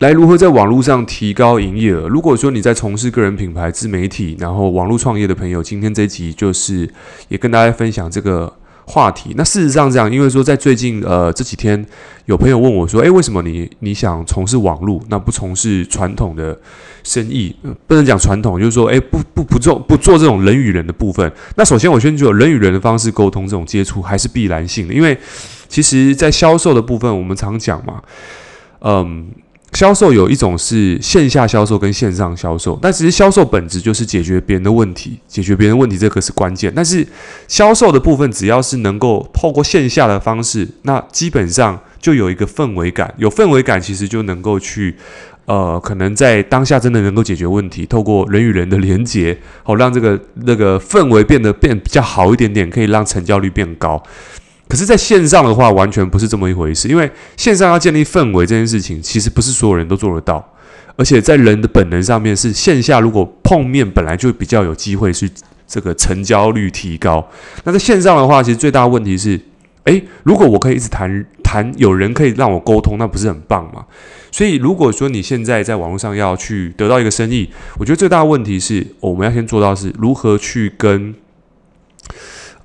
来如何在网络上提高营业额？如果说你在从事个人品牌、自媒体，然后网络创业的朋友，今天这集就是也跟大家分享这个话题。那事实上这样，因为说在最近呃这几天，有朋友问我说：“诶，为什么你你想从事网络，那不从事传统的生意？不能讲传统，就是说，诶，不不不做不做这种人与人的部分。那首先我先觉得人与人的方式沟通，这种接触还是必然性的，因为其实在销售的部分，我们常讲嘛，嗯。”销售有一种是线下销售跟线上销售，但其实销售本质就是解决别人的问题，解决别人的问题这个是关键。但是销售的部分只要是能够透过线下的方式，那基本上就有一个氛围感，有氛围感其实就能够去，呃，可能在当下真的能够解决问题，透过人与人的连接，好让这个那个氛围变得变比较好一点点，可以让成交率变高。可是，在线上的话，完全不是这么一回事。因为线上要建立氛围这件事情，其实不是所有人都做得到。而且，在人的本能上面，是线下如果碰面，本来就比较有机会是这个成交率提高。那在线上的话，其实最大的问题是，诶，如果我可以一直谈谈，有人可以让我沟通，那不是很棒吗？所以，如果说你现在在网络上要去得到一个生意，我觉得最大的问题是，我们要先做到是如何去跟。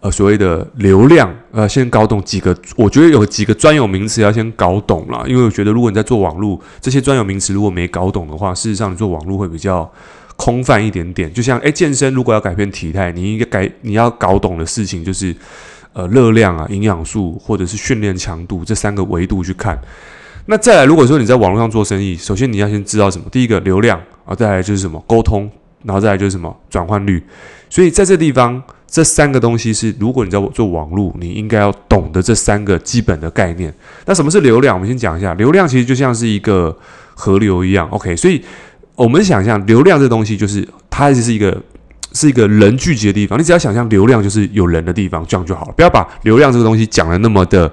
呃，所谓的流量，呃，先搞懂几个，我觉得有几个专有名词要先搞懂啦，因为我觉得如果你在做网络，这些专有名词如果没搞懂的话，事实上你做网络会比较空泛一点点。就像，诶，健身如果要改变体态，你应该改，你要搞懂的事情就是，呃，热量啊、营养素或者是训练强度这三个维度去看。那再来，如果说你在网络上做生意，首先你要先知道什么？第一个流量啊，再来就是什么沟通，然后再来就是什么转换率。所以在这地方。这三个东西是，如果你在做网络，你应该要懂得这三个基本的概念。那什么是流量？我们先讲一下，流量其实就像是一个河流一样。OK，所以我们想象流量这东西就是它就是一个是一个人聚集的地方。你只要想象流量就是有人的地方，这样就好了。不要把流量这个东西讲的那么的。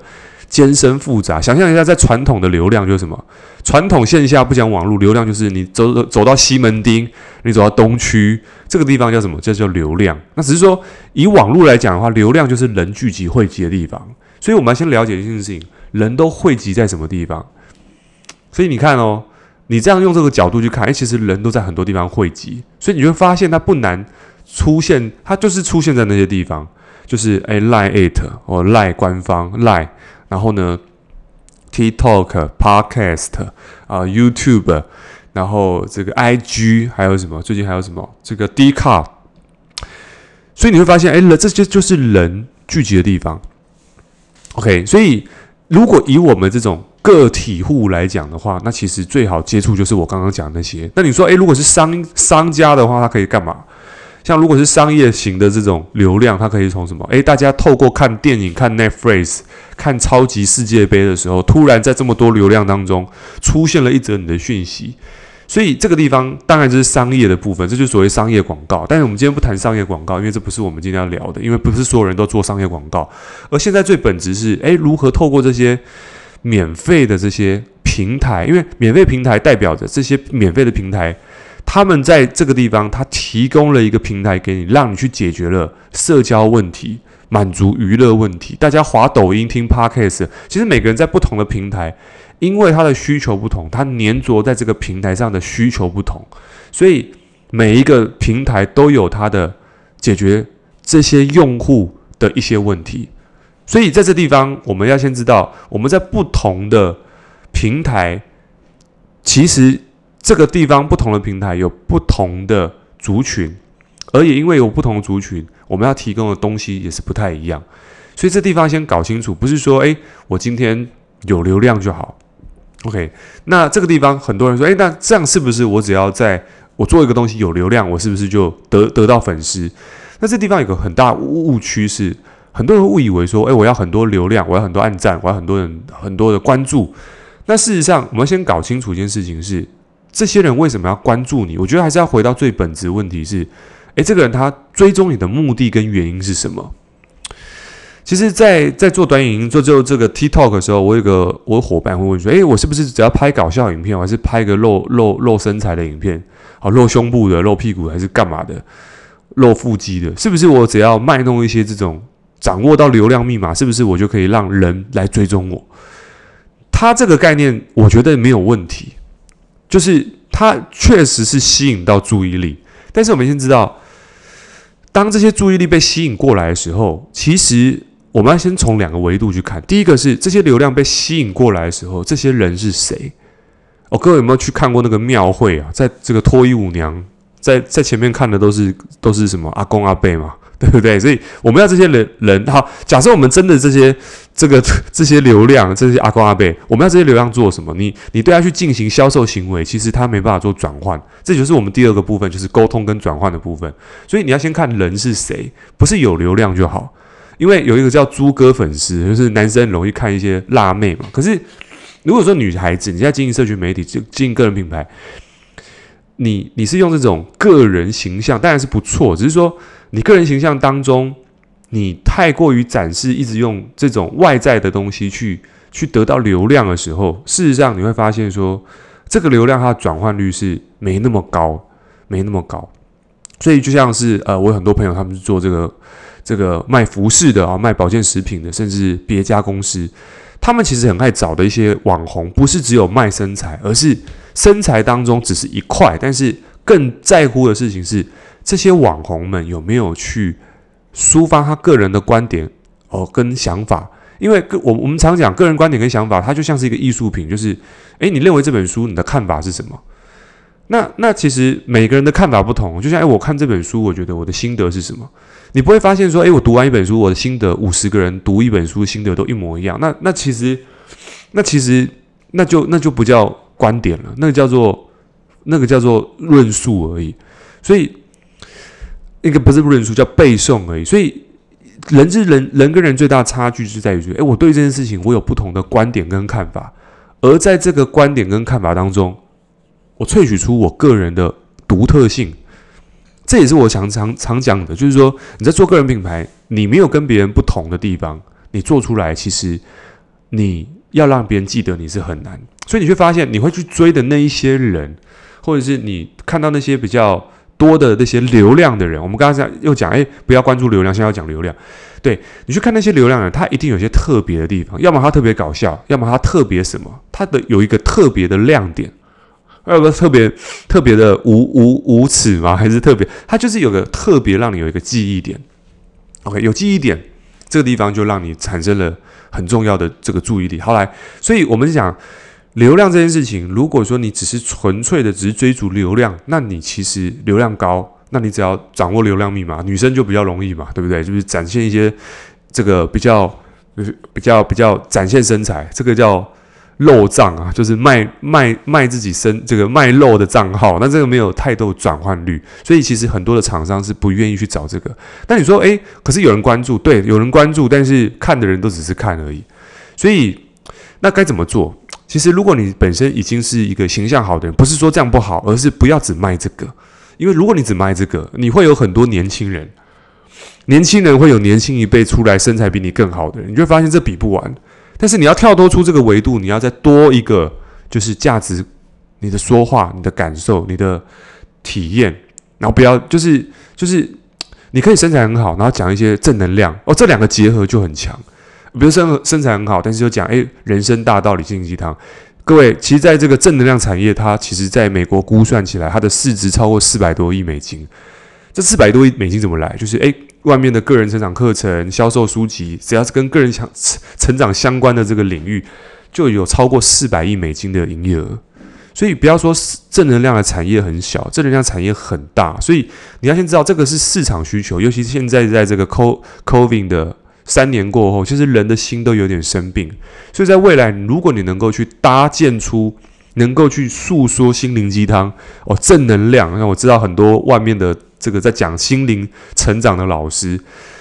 艰深复杂，想象一下，在传统的流量就是什么？传统线下不讲网络流量，就是你走走到西门町，你走到东区这个地方叫什么？这叫流量。那只是说以网络来讲的话，流量就是人聚集汇集的地方。所以我们要先了解一件事情：人都汇集在什么地方？所以你看哦，你这样用这个角度去看，诶，其实人都在很多地方汇集，所以你会发现它不难出现，它就是出现在那些地方，就是诶，Line it 或 Line 官方 lie。然后呢，TikTok、Podcast 啊、YouTube，然后这个 IG 还有什么？最近还有什么？这个 d c a r。所以你会发现，哎，这些就是人聚集的地方。OK，所以如果以我们这种个体户来讲的话，那其实最好接触就是我刚刚讲的那些。那你说，哎，如果是商商家的话，他可以干嘛？像如果是商业型的这种流量，它可以从什么？诶，大家透过看电影、看 Netflix、看超级世界杯的时候，突然在这么多流量当中出现了一则你的讯息，所以这个地方当然就是商业的部分，这就是所谓商业广告。但是我们今天不谈商业广告，因为这不是我们今天要聊的，因为不是所有人都做商业广告。而现在最本质是，诶，如何透过这些免费的这些平台，因为免费平台代表着这些免费的平台。他们在这个地方，他提供了一个平台给你，让你去解决了社交问题，满足娱乐问题。大家滑抖音、听 Podcast，其实每个人在不同的平台，因为他的需求不同，他黏着在这个平台上的需求不同，所以每一个平台都有它的解决这些用户的一些问题。所以在这地方，我们要先知道，我们在不同的平台，其实。这个地方不同的平台有不同的族群，而也因为有不同的族群，我们要提供的东西也是不太一样。所以这地方先搞清楚，不是说，诶，我今天有流量就好。OK，那这个地方很多人说，诶，那这样是不是我只要在我做一个东西有流量，我是不是就得得到粉丝？那这地方有个很大误区是，很多人误以为说，诶，我要很多流量，我要很多按赞，我要很多人很多的关注。那事实上，我们先搞清楚一件事情是。这些人为什么要关注你？我觉得还是要回到最本质问题是：诶，这个人他追踪你的目的跟原因是什么？其实在，在做短影音做就这个 TikTok 的时候，我有个我伙伴会问说：诶，我是不是只要拍搞笑影片，还是拍个露露露身材的影片？好，露胸部的、露屁股还是干嘛的？露腹肌的？是不是我只要卖弄一些这种掌握到流量密码，是不是我就可以让人来追踪我？他这个概念，我觉得没有问题。就是它确实是吸引到注意力，但是我们先知道，当这些注意力被吸引过来的时候，其实我们要先从两个维度去看。第一个是这些流量被吸引过来的时候，这些人是谁？哦，各位有没有去看过那个庙会啊？在这个脱衣舞娘在在前面看的都是都是什么阿公阿伯嘛？对不对？所以我们要这些人人好，假设我们真的这些这个这些流量，这些阿公阿伯，我们要这些流量做什么？你你对他去进行销售行为，其实他没办法做转换，这就是我们第二个部分，就是沟通跟转换的部分。所以你要先看人是谁，不是有流量就好。因为有一个叫猪哥粉丝，就是男生容易看一些辣妹嘛。可是如果说女孩子你在经营社群媒体，就经营个人品牌，你你是用这种个人形象，当然是不错，只是说。你个人形象当中，你太过于展示，一直用这种外在的东西去去得到流量的时候，事实上你会发现说，这个流量它的转换率是没那么高，没那么高。所以就像是呃，我有很多朋友他们是做这个这个卖服饰的啊，卖保健食品的，甚至别家公司，他们其实很爱找的一些网红，不是只有卖身材，而是身材当中只是一块，但是更在乎的事情是。这些网红们有没有去抒发他个人的观点哦跟想法？因为个我我们常讲个人观点跟想法，它就像是一个艺术品，就是诶，你认为这本书你的看法是什么？那那其实每个人的看法不同，就像诶，我看这本书，我觉得我的心得是什么？你不会发现说，诶，我读完一本书，我的心得五十个人读一本书心得都一模一样。那那其实那其实那就那就不叫观点了，那个叫做那个叫做论述而已。所以。那个不是论述，叫背诵而已。所以，人之人，人跟人最大差距是在于说，诶，我对这件事情我有不同的观点跟看法，而在这个观点跟看法当中，我萃取出我个人的独特性。这也是我常常常讲的，就是说你在做个人品牌，你没有跟别人不同的地方，你做出来，其实你要让别人记得你是很难。所以你会发现，你会去追的那一些人，或者是你看到那些比较。多的那些流量的人，我们刚才又讲，哎，不要关注流量，现在要讲流量。对，你去看那些流量人，他一定有些特别的地方，要么他特别搞笑，要么他特别什么，他的有一个特别的亮点，还有个特别特别的无无无耻吗？还是特别？他就是有个特别让你有一个记忆点。OK，有记忆点，这个地方就让你产生了很重要的这个注意力。后来，所以我们讲。流量这件事情，如果说你只是纯粹的只是追逐流量，那你其实流量高，那你只要掌握流量密码，女生就比较容易嘛，对不对？就是展现一些这个比较，就是比较比较展现身材，这个叫漏账啊，就是卖卖卖自己身这个卖肉的账号，那这个没有太多转换率，所以其实很多的厂商是不愿意去找这个。但你说，诶，可是有人关注，对，有人关注，但是看的人都只是看而已，所以那该怎么做？其实，如果你本身已经是一个形象好的人，不是说这样不好，而是不要只卖这个。因为如果你只卖这个，你会有很多年轻人，年轻人会有年轻一辈出来身材比你更好的人，你就会发现这比不完。但是你要跳脱出这个维度，你要再多一个，就是价值，你的说话、你的感受、你的体验，然后不要就是就是，你可以身材很好，然后讲一些正能量哦，这两个结合就很强。比如身身材很好，但是就讲诶，人生大道理心灵鸡汤。各位，其实在这个正能量产业，它其实在美国估算起来，它的市值超过四百多亿美金。这四百多亿美金怎么来？就是诶，外面的个人成长课程、销售书籍，只要是跟个人成成长相关的这个领域，就有超过四百亿美金的营业额。所以不要说正能量的产业很小，正能量产业很大。所以你要先知道这个是市场需求，尤其是现在在这个 COVID 的。三年过后，其实人的心都有点生病，所以在未来，如果你能够去搭建出，能够去诉说心灵鸡汤哦，正能量。那我知道很多外面的这个在讲心灵成长的老师，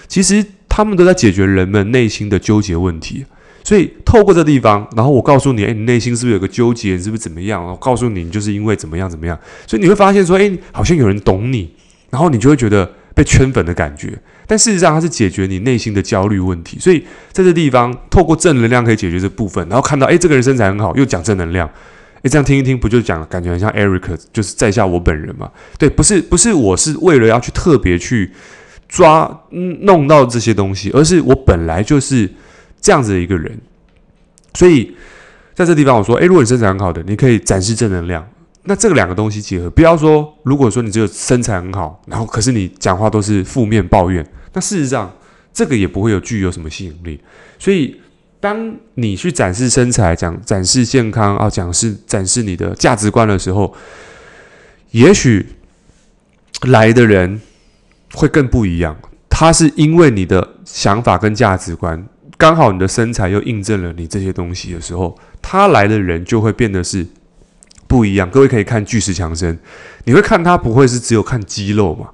其实他们都在解决人们内心的纠结问题。所以透过这地方，然后我告诉你，诶，你内心是不是有个纠结？你是不是怎么样？我告诉你，你就是因为怎么样怎么样。所以你会发现说，诶，好像有人懂你，然后你就会觉得被圈粉的感觉。但事实上，它是解决你内心的焦虑问题。所以在这地方，透过正能量可以解决这部分。然后看到，诶，这个人身材很好，又讲正能量，诶，这样听一听，不就讲感觉很像 Eric，就是在下我本人嘛？对，不是，不是，我是为了要去特别去抓弄到这些东西，而是我本来就是这样子的一个人。所以在这地方，我说，诶，如果你身材很好的，你可以展示正能量。那这个两个东西结合，不要说如果说你这个身材很好，然后可是你讲话都是负面抱怨，那事实上这个也不会有具有什么吸引力。所以，当你去展示身材、讲展示健康啊、讲是展示你的价值观的时候，也许来的人会更不一样。他是因为你的想法跟价值观，刚好你的身材又印证了你这些东西的时候，他来的人就会变得是。不一样，各位可以看巨石强森，你会看他不会是只有看肌肉嘛？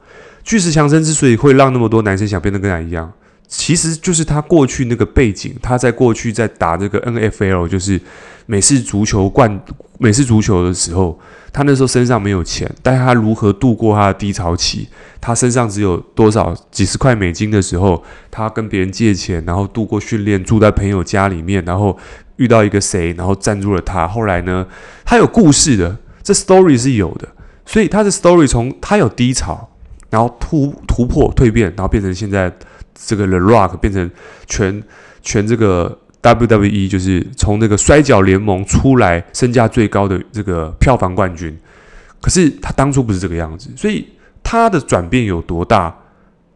巨石强森之所以会让那么多男生想变得跟他一样，其实就是他过去那个背景，他在过去在打这个 NFL，就是美式足球冠美式足球的时候，他那时候身上没有钱，但他如何度过他的低潮期？他身上只有多少几十块美金的时候，他跟别人借钱，然后度过训练，住在朋友家里面，然后。遇到一个谁，然后赞助了他。后来呢，他有故事的，这 story 是有的。所以他的 story 从他有低潮，然后突突破蜕变，然后变成现在这个 The Rock 变成全全这个 WWE 就是从那个摔角联盟出来，身价最高的这个票房冠军。可是他当初不是这个样子，所以他的转变有多大，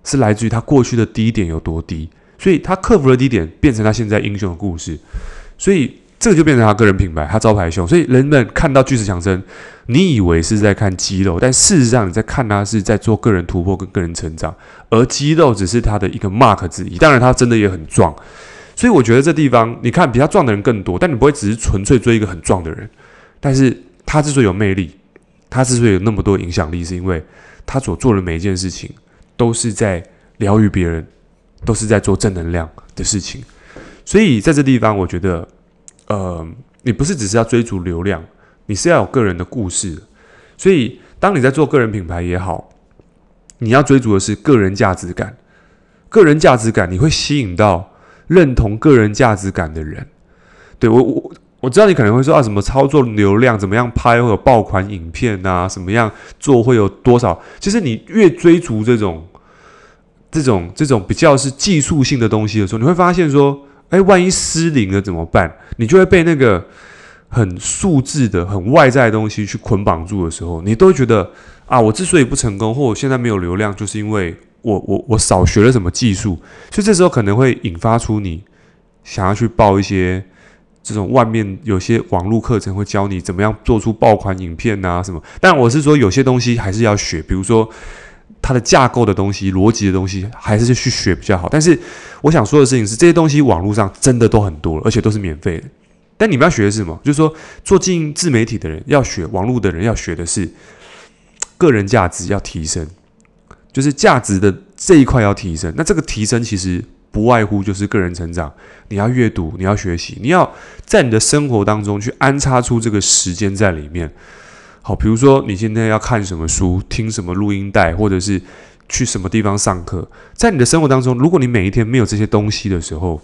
是来自于他过去的低点有多低。所以他克服了低点，变成他现在英雄的故事。所以这个就变成他个人品牌，他招牌秀。所以人们看到巨石强森，你以为是在看肌肉，但事实上你在看他是在做个人突破跟个人成长，而肌肉只是他的一个 mark 之一。当然，他真的也很壮。所以我觉得这地方，你看比他壮的人更多，但你不会只是纯粹追一个很壮的人。但是他之所以有魅力，他之所以有那么多影响力，是因为他所做的每一件事情都是在疗愈别人，都是在做正能量的事情。所以在这地方，我觉得，呃，你不是只是要追逐流量，你是要有个人的故事。所以，当你在做个人品牌也好，你要追逐的是个人价值感。个人价值感，你会吸引到认同个人价值感的人。对，我，我我知道你可能会说啊，什么操作流量，怎么样拍会有爆款影片啊，什么样做会有多少？其实你越追逐这种、这种、这种比较是技术性的东西的时候，你会发现说。哎，万一失灵了怎么办？你就会被那个很数字的、很外在的东西去捆绑住的时候，你都会觉得啊，我之所以不成功，或我现在没有流量，就是因为我我我少学了什么技术。所以这时候可能会引发出你想要去报一些这种外面有些网络课程，会教你怎么样做出爆款影片啊什么。但我是说，有些东西还是要学，比如说。它的架构的东西、逻辑的东西，还是去学比较好。但是我想说的事情是，这些东西网络上真的都很多，而且都是免费的。但你们要学的是什么？就是说，做经营自媒体的人要学，网络的人要学的是个人价值要提升，就是价值的这一块要提升。那这个提升其实不外乎就是个人成长。你要阅读，你要学习，你要在你的生活当中去安插出这个时间在里面。好，比如说你现在要看什么书、听什么录音带，或者是去什么地方上课，在你的生活当中，如果你每一天没有这些东西的时候，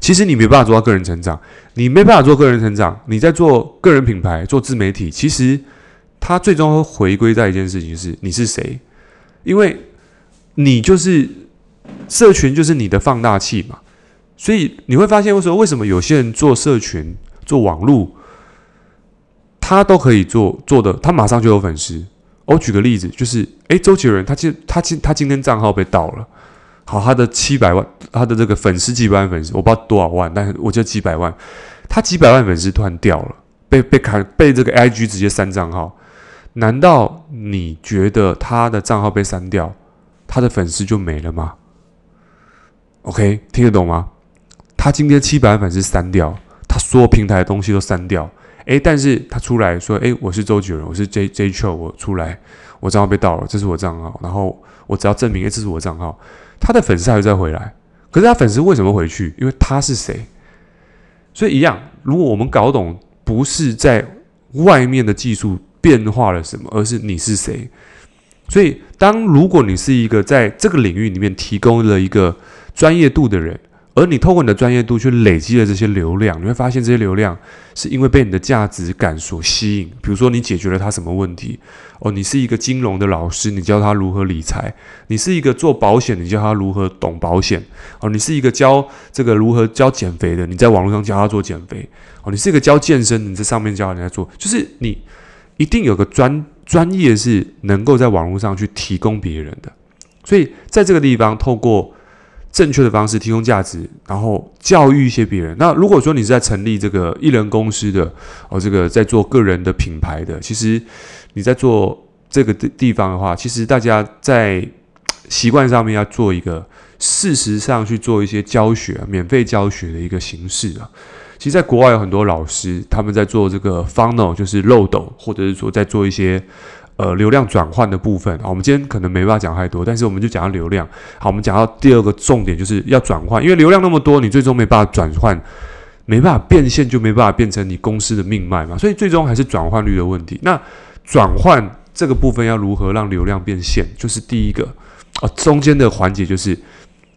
其实你没办法做到个人成长。你没办法做个人成长，你在做个人品牌、做自媒体，其实它最终会回归在一件事情，是你是谁？因为你就是社群，就是你的放大器嘛。所以你会发现，为什么为什么有些人做社群、做网络？他都可以做做的，他马上就有粉丝。我举个例子，就是诶，周杰伦，他今他今他今天账号被盗了，好，他的七百万，他的这个粉丝几百万粉丝，我不知道多少万，但是我就几百万，他几百万粉丝突然掉了，被被砍，被这个 IG 直接删账号。难道你觉得他的账号被删掉，他的粉丝就没了吗？OK，听得懂吗？他今天七百万粉丝删掉，他所有平台的东西都删掉。诶，但是他出来说：“诶，我是周杰伦，我是 J J Chou，我出来，我账号被盗了，这是我账号。然后我只要证明，诶，这是我账号，他的粉丝还会再回来。可是他粉丝为什么回去？因为他是谁？所以一样，如果我们搞懂，不是在外面的技术变化了什么，而是你是谁。所以，当如果你是一个在这个领域里面提供了一个专业度的人。”而你透过你的专业度去累积了这些流量，你会发现这些流量是因为被你的价值感所吸引。比如说，你解决了他什么问题？哦，你是一个金融的老师，你教他如何理财；你是一个做保险，你教他如何懂保险。哦，你是一个教这个如何教减肥的，你在网络上教他做减肥。哦，你是一个教健身，你在上面教人家做，就是你一定有个专专业是能够在网络上去提供别人的。所以在这个地方，透过正确的方式提供价值，然后教育一些别人。那如果说你是在成立这个艺人公司的，哦，这个在做个人的品牌的，其实你在做这个地地方的话，其实大家在习惯上面要做一个，事实上去做一些教学，免费教学的一个形式啊。其实，在国外有很多老师，他们在做这个 funnel，就是漏斗，或者是说在做一些呃流量转换的部分啊。我们今天可能没办法讲太多，但是我们就讲到流量。好，我们讲到第二个重点，就是要转换，因为流量那么多，你最终没办法转换，没办法变现，就没办法变成你公司的命脉嘛。所以最终还是转换率的问题。那转换这个部分要如何让流量变现，就是第一个啊，中间的环节就是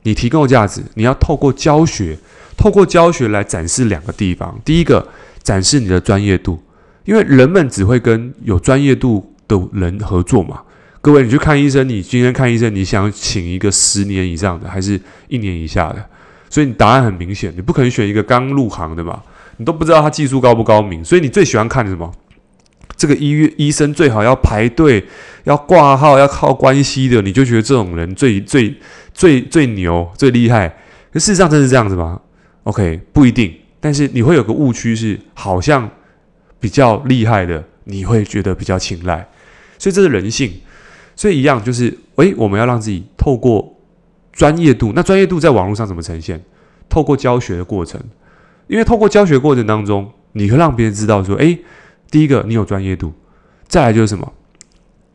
你提供价值，你要透过教学。透过教学来展示两个地方，第一个展示你的专业度，因为人们只会跟有专业度的人合作嘛。各位，你去看医生，你今天看医生，你想请一个十年以上的，还是一年以下的？所以你答案很明显，你不可能选一个刚入行的嘛，你都不知道他技术高不高明，所以你最喜欢看什么？这个医院医生最好要排队、要挂号、要靠关系的，你就觉得这种人最最最最牛、最厉害。可事实上真是这样子吗？OK，不一定，但是你会有个误区是，好像比较厉害的，你会觉得比较青睐，所以这是人性。所以一样就是，诶，我们要让自己透过专业度，那专业度在网络上怎么呈现？透过教学的过程，因为透过教学过程当中，你会让别人知道说，诶，第一个你有专业度，再来就是什么？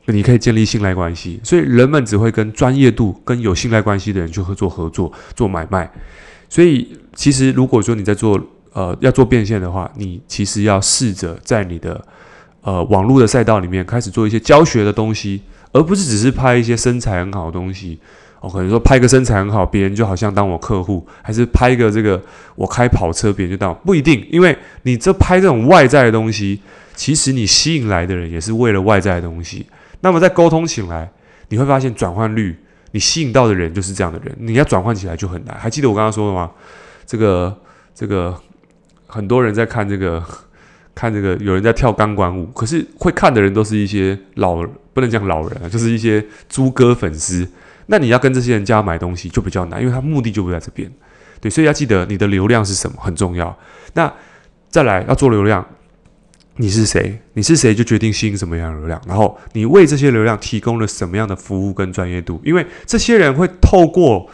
你可以建立信赖关系，所以人们只会跟专业度、跟有信赖关系的人去合作、合作、做买卖。所以，其实如果说你在做呃要做变现的话，你其实要试着在你的呃网络的赛道里面开始做一些教学的东西，而不是只是拍一些身材很好的东西。我、可能说拍个身材很好，别人就好像当我客户，还是拍个这个我开跑车，别人就当不一定，因为你这拍这种外在的东西，其实你吸引来的人也是为了外在的东西。那么在沟通起来，你会发现转换率。你吸引到的人就是这样的人，你要转换起来就很难。还记得我刚刚说的吗？这个这个很多人在看这个看这个，有人在跳钢管舞，可是会看的人都是一些老，不能讲老人啊，就是一些猪哥粉丝。那你要跟这些人家买东西就比较难，因为他目的就不在这边。对，所以要记得你的流量是什么很重要。那再来要做流量。你是谁？你是谁就决定吸引什么样的流量，然后你为这些流量提供了什么样的服务跟专业度？因为这些人会透过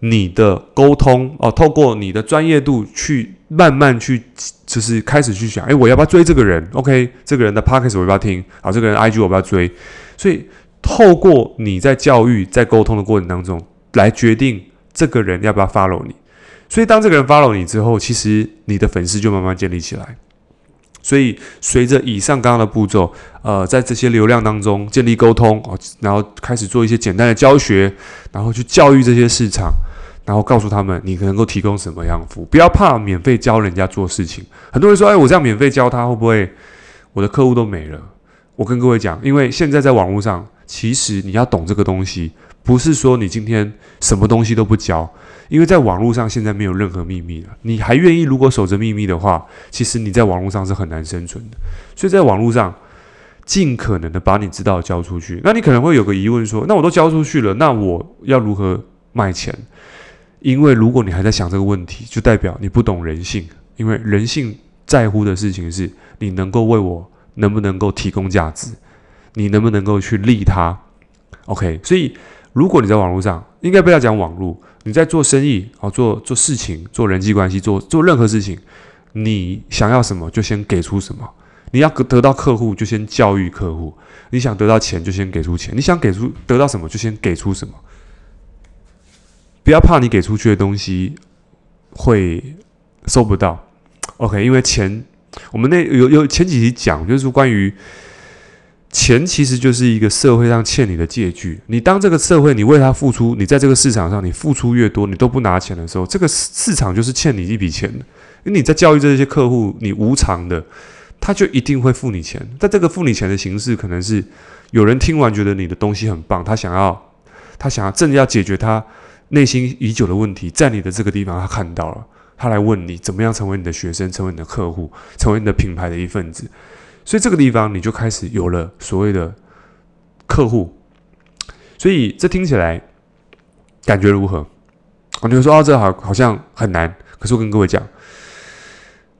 你的沟通哦，透过你的专业度去慢慢去，就是开始去想，诶，我要不要追这个人？OK，这个人的 Podcast 我要不要听？好，这个人 IG 我要不要追。所以透过你在教育、在沟通的过程当中，来决定这个人要不要 follow 你。所以当这个人 follow 你之后，其实你的粉丝就慢慢建立起来。所以，随着以上刚刚的步骤，呃，在这些流量当中建立沟通哦，然后开始做一些简单的教学，然后去教育这些市场，然后告诉他们你能够提供什么样服务。不要怕免费教人家做事情。很多人说：“哎，我这样免费教他，会不会我的客户都没了？”我跟各位讲，因为现在在网络上，其实你要懂这个东西，不是说你今天什么东西都不交。因为在网络上现在没有任何秘密了，你还愿意如果守着秘密的话，其实你在网络上是很难生存的。所以在网络上，尽可能的把你知道交出去。那你可能会有个疑问说：那我都交出去了，那我要如何卖钱？因为如果你还在想这个问题，就代表你不懂人性。因为人性在乎的事情是你能够为我能不能够提供价值，你能不能够去利他。OK，所以如果你在网络上，应该不要讲网络。你在做生意，哦，做做事情，做人际关系，做做任何事情，你想要什么就先给出什么。你要得到客户，就先教育客户；你想得到钱，就先给出钱；你想给出得到什么，就先给出什么。不要怕你给出去的东西会收不到，OK？因为钱，我们那有有前几集讲，就是关于。钱其实就是一个社会上欠你的借据。你当这个社会，你为他付出，你在这个市场上你付出越多，你都不拿钱的时候，这个市场就是欠你一笔钱的。因为你在教育这些客户，你无偿的，他就一定会付你钱。但这个付你钱的形式，可能是有人听完觉得你的东西很棒，他想要，他想要真的要解决他内心已久的问题，在你的这个地方他看到了，他来问你怎么样成为你的学生，成为你的客户，成为你的品牌的一份子。所以这个地方你就开始有了所谓的客户。所以这听起来感觉如何？我就说啊，这好好像很难。可是我跟各位讲，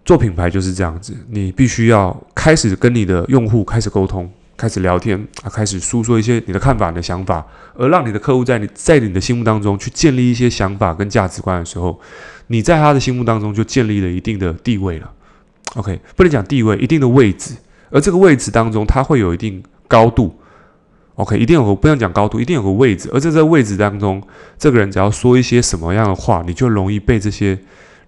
做品牌就是这样子，你必须要开始跟你的用户开始沟通。开始聊天啊，开始诉说一些你的看法、你的想法，而让你的客户在你在你的心目当中去建立一些想法跟价值观的时候，你在他的心目当中就建立了一定的地位了。OK，不能讲地位，一定的位置，而这个位置当中，它会有一定高度。OK，一定有个不能讲高度，一定有个位置，而在这个位置当中，这个人只要说一些什么样的话，你就容易被这些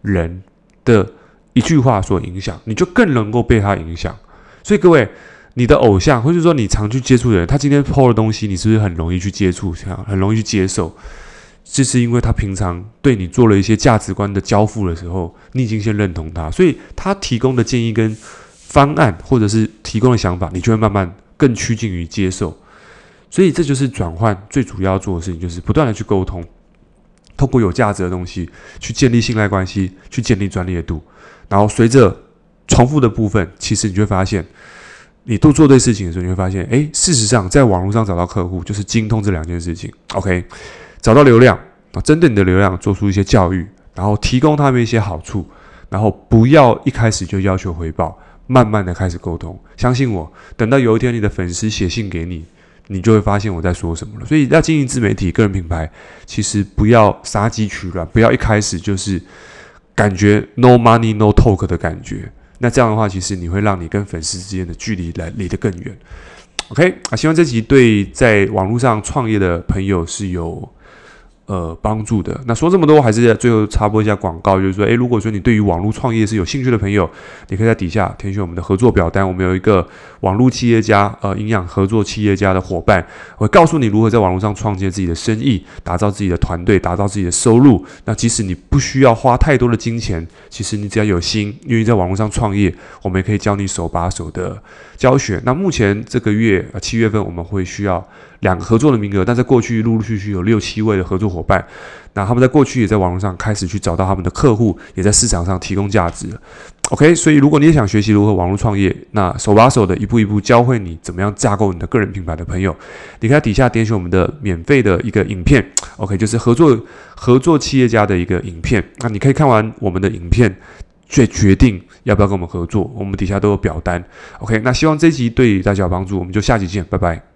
人的一句话所影响，你就更能够被他影响。所以各位。你的偶像，或者说你常去接触的人，他今天抛的东西，你是不是很容易去接触，很容易去接受？这是因为他平常对你做了一些价值观的交付的时候，你已经先认同他，所以他提供的建议跟方案，或者是提供的想法，你就会慢慢更趋近于接受。所以这就是转换最主要做的事情，就是不断的去沟通，透过有价值的东西去建立信赖关系，去建立专业度，然后随着重复的部分，其实你就会发现。你都做对事情的时候，你会发现，诶，事实上，在网络上找到客户就是精通这两件事情。OK，找到流量啊，针对你的流量做出一些教育，然后提供他们一些好处，然后不要一开始就要求回报，慢慢的开始沟通。相信我，等到有一天你的粉丝写信给你，你就会发现我在说什么了。所以要经营自媒体、个人品牌，其实不要杀鸡取卵，不要一开始就是感觉 no money no talk 的感觉。那这样的话，其实你会让你跟粉丝之间的距离来离得更远。OK 啊，希望这集对在网络上创业的朋友是有。呃，帮助的。那说这么多，还是最后插播一下广告，就是说，诶，如果说你对于网络创业是有兴趣的朋友，你可以在底下填写我们的合作表单。我们有一个网络企业家，呃，营养合作企业家的伙伴，会告诉你如何在网络上创建自己的生意，打造自己的团队，打造自己的收入。那即使你不需要花太多的金钱，其实你只要有心，愿意在网络上创业，我们也可以教你手把手的教学。那目前这个月，呃，七月份我们会需要。两个合作的名额，但在过去陆陆续续有六七位的合作伙伴，那他们在过去也在网络上开始去找到他们的客户，也在市场上提供价值。OK，所以如果你也想学习如何网络创业，那手把手的一步一步教会你怎么样架构你的个人品牌的朋友，你可以底下点选我们的免费的一个影片，OK，就是合作合作企业家的一个影片。那你可以看完我们的影片，再决定要不要跟我们合作。我们底下都有表单。OK，那希望这一集对大家有帮助，我们就下集见，拜拜。